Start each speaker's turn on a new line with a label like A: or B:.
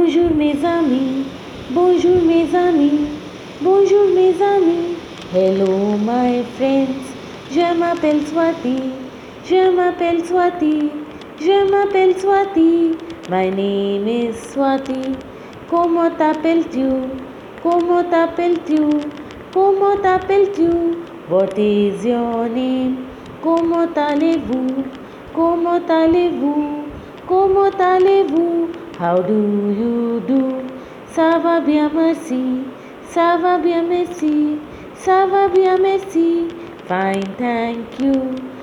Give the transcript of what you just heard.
A: Bonjour mes amis, bonjour mes amis, bonjour mes amis. Hello my friends, je m'appelle Swati, je m'appelle Swati, je m'appelle Swati. My name is Swati. Comment t'appelles-tu? Comment t'appelles-tu? Comment t'appelles-tu? What is your name? Comment allez-vous? Comment allez-vous? Comment allez-vous? How do you do? Savabia mercy, Savabia mercy, Savabia mercy. Fine, thank you.